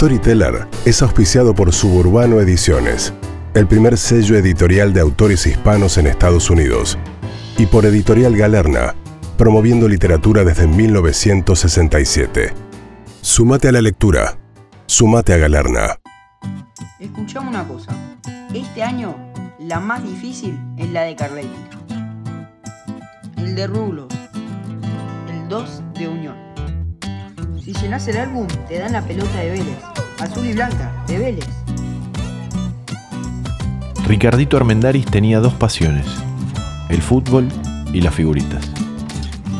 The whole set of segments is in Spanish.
Storyteller es auspiciado por Suburbano Ediciones, el primer sello editorial de autores hispanos en Estados Unidos, y por Editorial Galerna, promoviendo literatura desde 1967. Sumate a la lectura. Sumate a Galerna. Escuchame una cosa. Este año, la más difícil es la de Carletti. El de Rulos. El 2 de Unión. Si llenas el álbum, te dan la pelota de Vélez. Azul y blanca, de Vélez. Ricardito Armendaris tenía dos pasiones, el fútbol y las figuritas.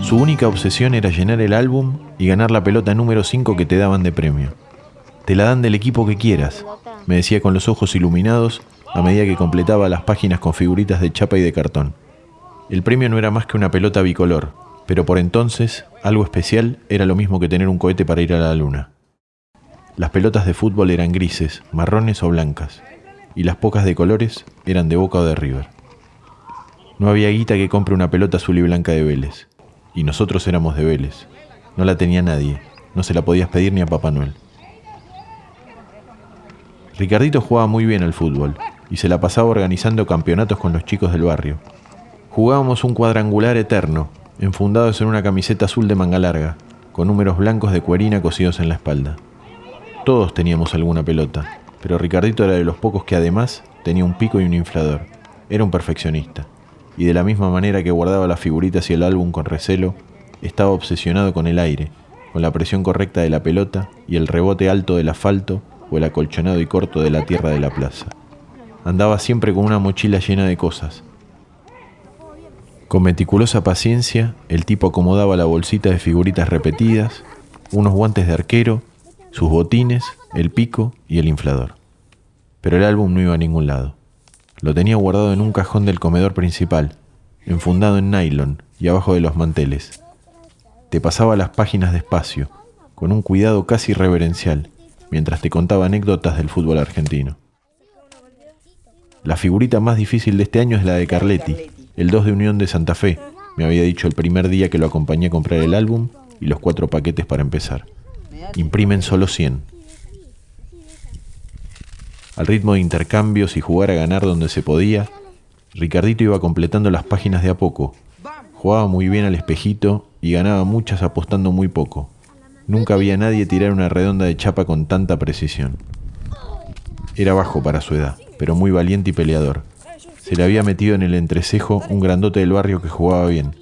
Su única obsesión era llenar el álbum y ganar la pelota número 5 que te daban de premio. Te la dan del equipo que quieras, me decía con los ojos iluminados a medida que completaba las páginas con figuritas de chapa y de cartón. El premio no era más que una pelota bicolor, pero por entonces algo especial era lo mismo que tener un cohete para ir a la luna. Las pelotas de fútbol eran grises, marrones o blancas, y las pocas de colores eran de Boca o de River. No había guita que compre una pelota azul y blanca de Vélez, y nosotros éramos de Vélez. No la tenía nadie, no se la podías pedir ni a Papá Noel. Ricardito jugaba muy bien al fútbol y se la pasaba organizando campeonatos con los chicos del barrio. Jugábamos un cuadrangular eterno, enfundados en una camiseta azul de manga larga, con números blancos de cuerina cosidos en la espalda. Todos teníamos alguna pelota, pero Ricardito era de los pocos que además tenía un pico y un inflador. Era un perfeccionista, y de la misma manera que guardaba las figuritas y el álbum con recelo, estaba obsesionado con el aire, con la presión correcta de la pelota y el rebote alto del asfalto o el acolchonado y corto de la tierra de la plaza. Andaba siempre con una mochila llena de cosas. Con meticulosa paciencia, el tipo acomodaba la bolsita de figuritas repetidas, unos guantes de arquero, sus botines, el pico y el inflador. Pero el álbum no iba a ningún lado. Lo tenía guardado en un cajón del comedor principal, enfundado en nylon y abajo de los manteles. Te pasaba las páginas despacio, con un cuidado casi reverencial, mientras te contaba anécdotas del fútbol argentino. La figurita más difícil de este año es la de Carletti, el 2 de Unión de Santa Fe, me había dicho el primer día que lo acompañé a comprar el álbum y los cuatro paquetes para empezar. Imprimen solo 100. Al ritmo de intercambios y jugar a ganar donde se podía, Ricardito iba completando las páginas de a poco. Jugaba muy bien al espejito y ganaba muchas apostando muy poco. Nunca había nadie tirar una redonda de chapa con tanta precisión. Era bajo para su edad, pero muy valiente y peleador. Se le había metido en el entrecejo un grandote del barrio que jugaba bien,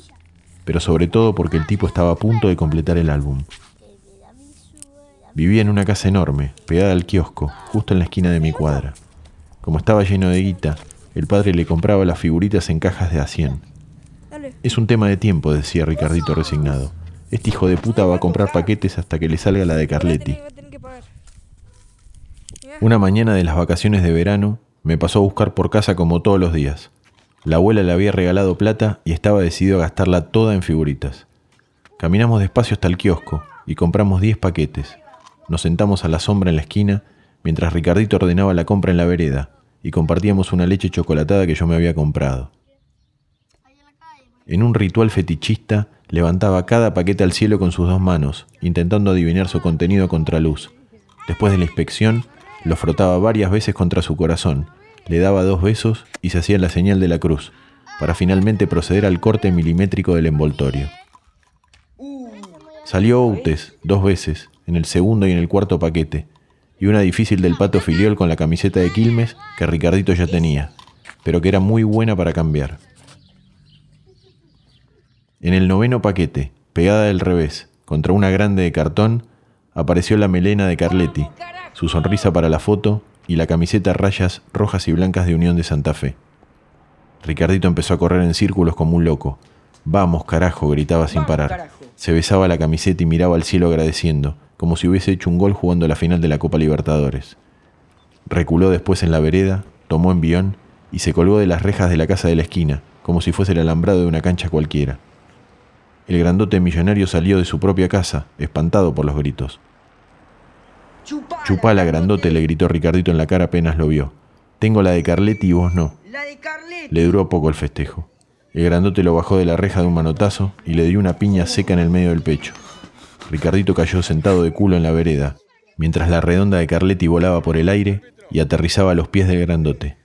pero sobre todo porque el tipo estaba a punto de completar el álbum. Vivía en una casa enorme, pegada al kiosco, justo en la esquina de mi cuadra. Como estaba lleno de guita, el padre le compraba las figuritas en cajas de a 100. Es un tema de tiempo, decía Ricardito resignado. Este hijo de puta va a comprar paquetes hasta que le salga la de Carletti. Una mañana de las vacaciones de verano, me pasó a buscar por casa como todos los días. La abuela le había regalado plata y estaba decidido a gastarla toda en figuritas. Caminamos despacio hasta el kiosco y compramos 10 paquetes. Nos sentamos a la sombra en la esquina mientras Ricardito ordenaba la compra en la vereda y compartíamos una leche chocolatada que yo me había comprado. En un ritual fetichista, levantaba cada paquete al cielo con sus dos manos, intentando adivinar su contenido a contraluz. Después de la inspección, lo frotaba varias veces contra su corazón, le daba dos besos y se hacía la señal de la cruz, para finalmente proceder al corte milimétrico del envoltorio. Salió Outes dos veces, en el segundo y en el cuarto paquete, y una difícil del pato filiol con la camiseta de Quilmes que Ricardito ya tenía, pero que era muy buena para cambiar. En el noveno paquete, pegada del revés, contra una grande de cartón, apareció la melena de Carletti, su sonrisa para la foto y la camiseta a rayas rojas y blancas de Unión de Santa Fe. Ricardito empezó a correr en círculos como un loco. Vamos, carajo, gritaba sin parar. Se besaba la camiseta y miraba al cielo agradeciendo, como si hubiese hecho un gol jugando la final de la Copa Libertadores. Reculó después en la vereda, tomó envión y se colgó de las rejas de la casa de la esquina, como si fuese el alambrado de una cancha cualquiera. El grandote millonario salió de su propia casa, espantado por los gritos. Chupala, grandote, le gritó Ricardito en la cara apenas lo vio. Tengo la de Carletti y vos no. Le duró poco el festejo. El grandote lo bajó de la reja de un manotazo y le dio una piña seca en el medio del pecho. Ricardito cayó sentado de culo en la vereda, mientras la redonda de Carletti volaba por el aire y aterrizaba a los pies del grandote.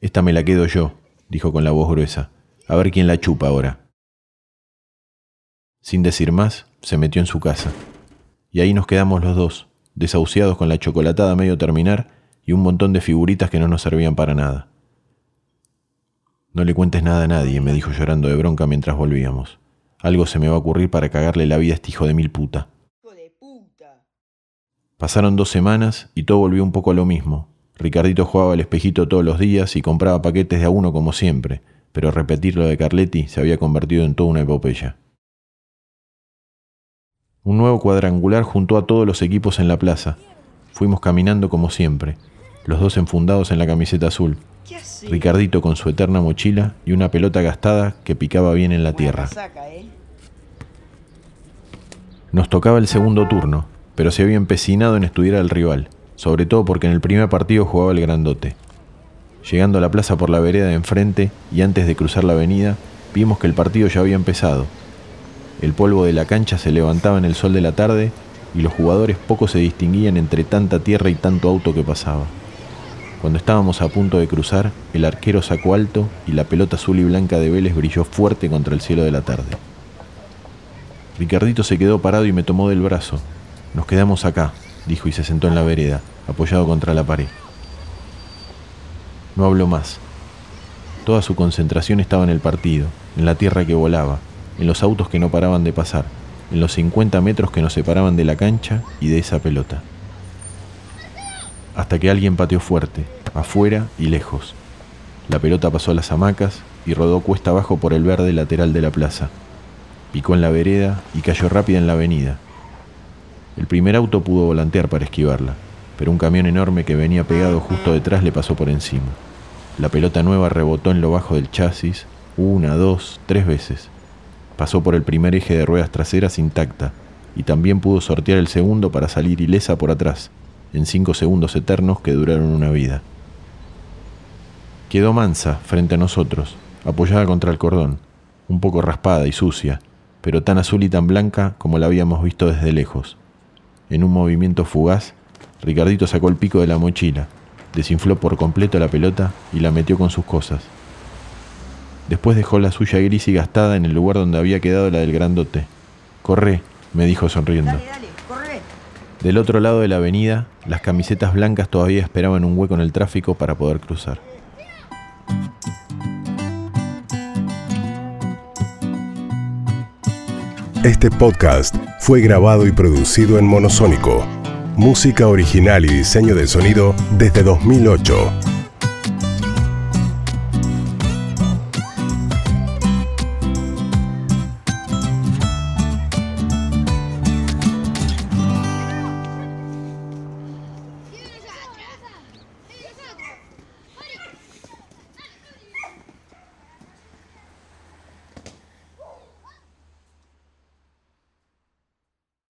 Esta me la quedo yo, dijo con la voz gruesa. A ver quién la chupa ahora. Sin decir más, se metió en su casa. Y ahí nos quedamos los dos, desahuciados con la chocolatada a medio terminar y un montón de figuritas que no nos servían para nada. No le cuentes nada a nadie, me dijo llorando de bronca mientras volvíamos. Algo se me va a ocurrir para cagarle la vida a este hijo de mil puta. Pasaron dos semanas y todo volvió un poco a lo mismo. Ricardito jugaba al espejito todos los días y compraba paquetes de a uno como siempre, pero repetir lo de Carletti se había convertido en toda una epopeya. Un nuevo cuadrangular juntó a todos los equipos en la plaza. Fuimos caminando como siempre, los dos enfundados en la camiseta azul. Ricardito con su eterna mochila y una pelota gastada que picaba bien en la tierra. ¿eh? Nos tocaba el segundo turno, pero se había empecinado en estudiar al rival, sobre todo porque en el primer partido jugaba el grandote. Llegando a la plaza por la vereda de enfrente y antes de cruzar la avenida, vimos que el partido ya había empezado. El polvo de la cancha se levantaba en el sol de la tarde y los jugadores poco se distinguían entre tanta tierra y tanto auto que pasaba. Cuando estábamos a punto de cruzar, el arquero sacó alto y la pelota azul y blanca de Vélez brilló fuerte contra el cielo de la tarde. Ricardito se quedó parado y me tomó del brazo, nos quedamos acá, dijo y se sentó en la vereda, apoyado contra la pared. No habló más. Toda su concentración estaba en el partido, en la tierra que volaba, en los autos que no paraban de pasar, en los 50 metros que nos separaban de la cancha y de esa pelota. Hasta que alguien pateó fuerte, afuera y lejos. La pelota pasó a las hamacas y rodó cuesta abajo por el verde lateral de la plaza. Picó en la vereda y cayó rápida en la avenida, el primer auto pudo volantear para esquivarla, pero un camión enorme que venía pegado justo detrás le pasó por encima. La pelota nueva rebotó en lo bajo del chasis una, dos, tres veces. Pasó por el primer eje de ruedas traseras intacta y también pudo sortear el segundo para salir ilesa por atrás, en cinco segundos eternos que duraron una vida. Quedó mansa frente a nosotros, apoyada contra el cordón, un poco raspada y sucia, pero tan azul y tan blanca como la habíamos visto desde lejos. En un movimiento fugaz, Ricardito sacó el pico de la mochila, desinfló por completo la pelota y la metió con sus cosas. Después dejó la suya gris y gastada en el lugar donde había quedado la del grandote. Corre, me dijo sonriendo. Del otro lado de la avenida, las camisetas blancas todavía esperaban un hueco en el tráfico para poder cruzar. Este podcast fue grabado y producido en Monosónico. Música original y diseño de sonido desde 2008.